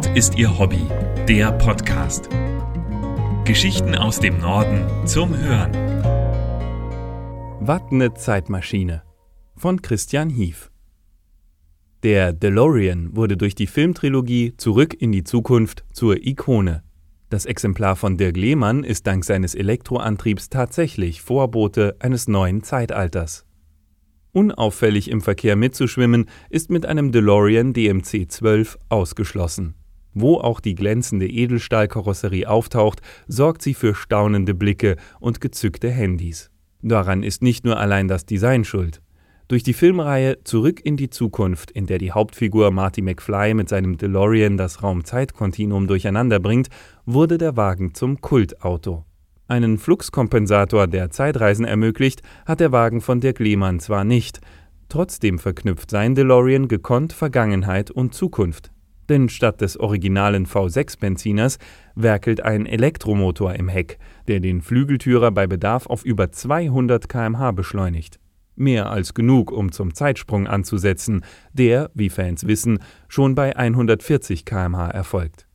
Nord ist ihr Hobby, der Podcast. Geschichten aus dem Norden zum Hören. Wattne Zeitmaschine von Christian Hief. Der DeLorean wurde durch die Filmtrilogie Zurück in die Zukunft zur Ikone. Das Exemplar von Dirk Lehmann ist dank seines Elektroantriebs tatsächlich Vorbote eines neuen Zeitalters. Unauffällig im Verkehr mitzuschwimmen ist mit einem DeLorean DMC 12 ausgeschlossen. Wo auch die glänzende Edelstahlkarosserie auftaucht, sorgt sie für staunende Blicke und gezückte Handys. Daran ist nicht nur allein das Design schuld. Durch die Filmreihe Zurück in die Zukunft, in der die Hauptfigur Marty McFly mit seinem DeLorean das Raum-Zeit-Kontinuum durcheinanderbringt, wurde der Wagen zum Kultauto. Einen Fluxkompensator, der Zeitreisen ermöglicht, hat der Wagen von Dirk Lehmann zwar nicht, trotzdem verknüpft sein DeLorean gekonnt Vergangenheit und Zukunft. Denn statt des originalen V6-Benziners werkelt ein Elektromotor im Heck, der den Flügeltürer bei Bedarf auf über 200 km/h beschleunigt. Mehr als genug, um zum Zeitsprung anzusetzen, der, wie Fans wissen, schon bei 140 km/h erfolgt.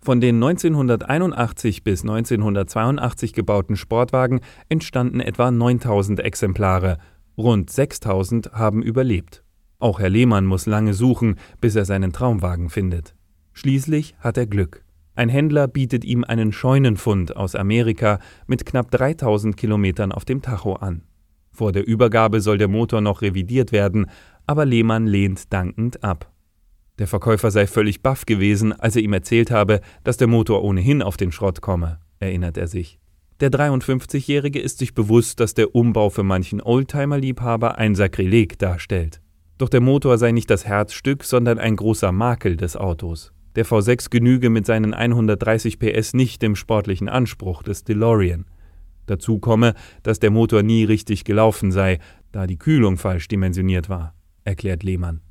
Von den 1981 bis 1982 gebauten Sportwagen entstanden etwa 9000 Exemplare, rund 6000 haben überlebt. Auch Herr Lehmann muss lange suchen, bis er seinen Traumwagen findet. Schließlich hat er Glück. Ein Händler bietet ihm einen Scheunenfund aus Amerika mit knapp 3000 Kilometern auf dem Tacho an. Vor der Übergabe soll der Motor noch revidiert werden, aber Lehmann lehnt dankend ab. Der Verkäufer sei völlig baff gewesen, als er ihm erzählt habe, dass der Motor ohnehin auf den Schrott komme, erinnert er sich. Der 53-Jährige ist sich bewusst, dass der Umbau für manchen Oldtimer-Liebhaber ein Sakrileg darstellt. Doch der Motor sei nicht das Herzstück, sondern ein großer Makel des Autos. Der V6 genüge mit seinen 130 PS nicht dem sportlichen Anspruch des DeLorean. Dazu komme, dass der Motor nie richtig gelaufen sei, da die Kühlung falsch dimensioniert war, erklärt Lehmann.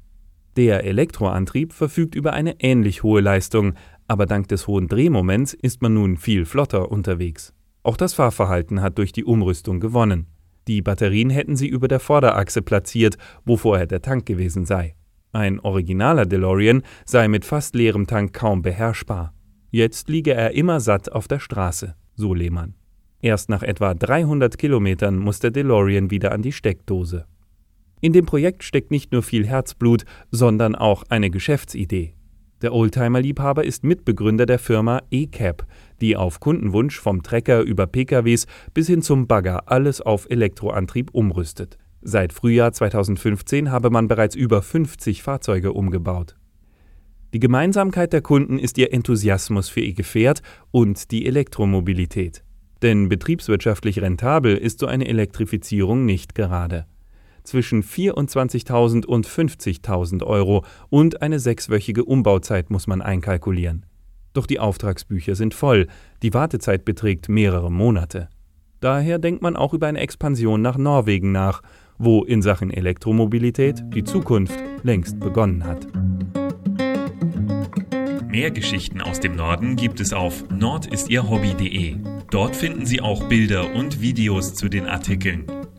Der Elektroantrieb verfügt über eine ähnlich hohe Leistung, aber dank des hohen Drehmoments ist man nun viel flotter unterwegs. Auch das Fahrverhalten hat durch die Umrüstung gewonnen. Die Batterien hätten sie über der Vorderachse platziert, wo vorher der Tank gewesen sei. Ein originaler DeLorean sei mit fast leerem Tank kaum beherrschbar. Jetzt liege er immer satt auf der Straße, so Lehmann. Erst nach etwa 300 Kilometern muss der DeLorean wieder an die Steckdose. In dem Projekt steckt nicht nur viel Herzblut, sondern auch eine Geschäftsidee. Der Oldtimer-Liebhaber ist Mitbegründer der Firma eCap, die auf Kundenwunsch vom Trecker über PKWs bis hin zum Bagger alles auf Elektroantrieb umrüstet. Seit Frühjahr 2015 habe man bereits über 50 Fahrzeuge umgebaut. Die Gemeinsamkeit der Kunden ist ihr Enthusiasmus für ihr Gefährt und die Elektromobilität. Denn betriebswirtschaftlich rentabel ist so eine Elektrifizierung nicht gerade zwischen 24.000 und 50.000 Euro und eine sechswöchige Umbauzeit muss man einkalkulieren. Doch die Auftragsbücher sind voll, die Wartezeit beträgt mehrere Monate. Daher denkt man auch über eine Expansion nach Norwegen nach, wo in Sachen Elektromobilität die Zukunft längst begonnen hat. Mehr Geschichten aus dem Norden gibt es auf nordistierhobby.de. Dort finden Sie auch Bilder und Videos zu den Artikeln.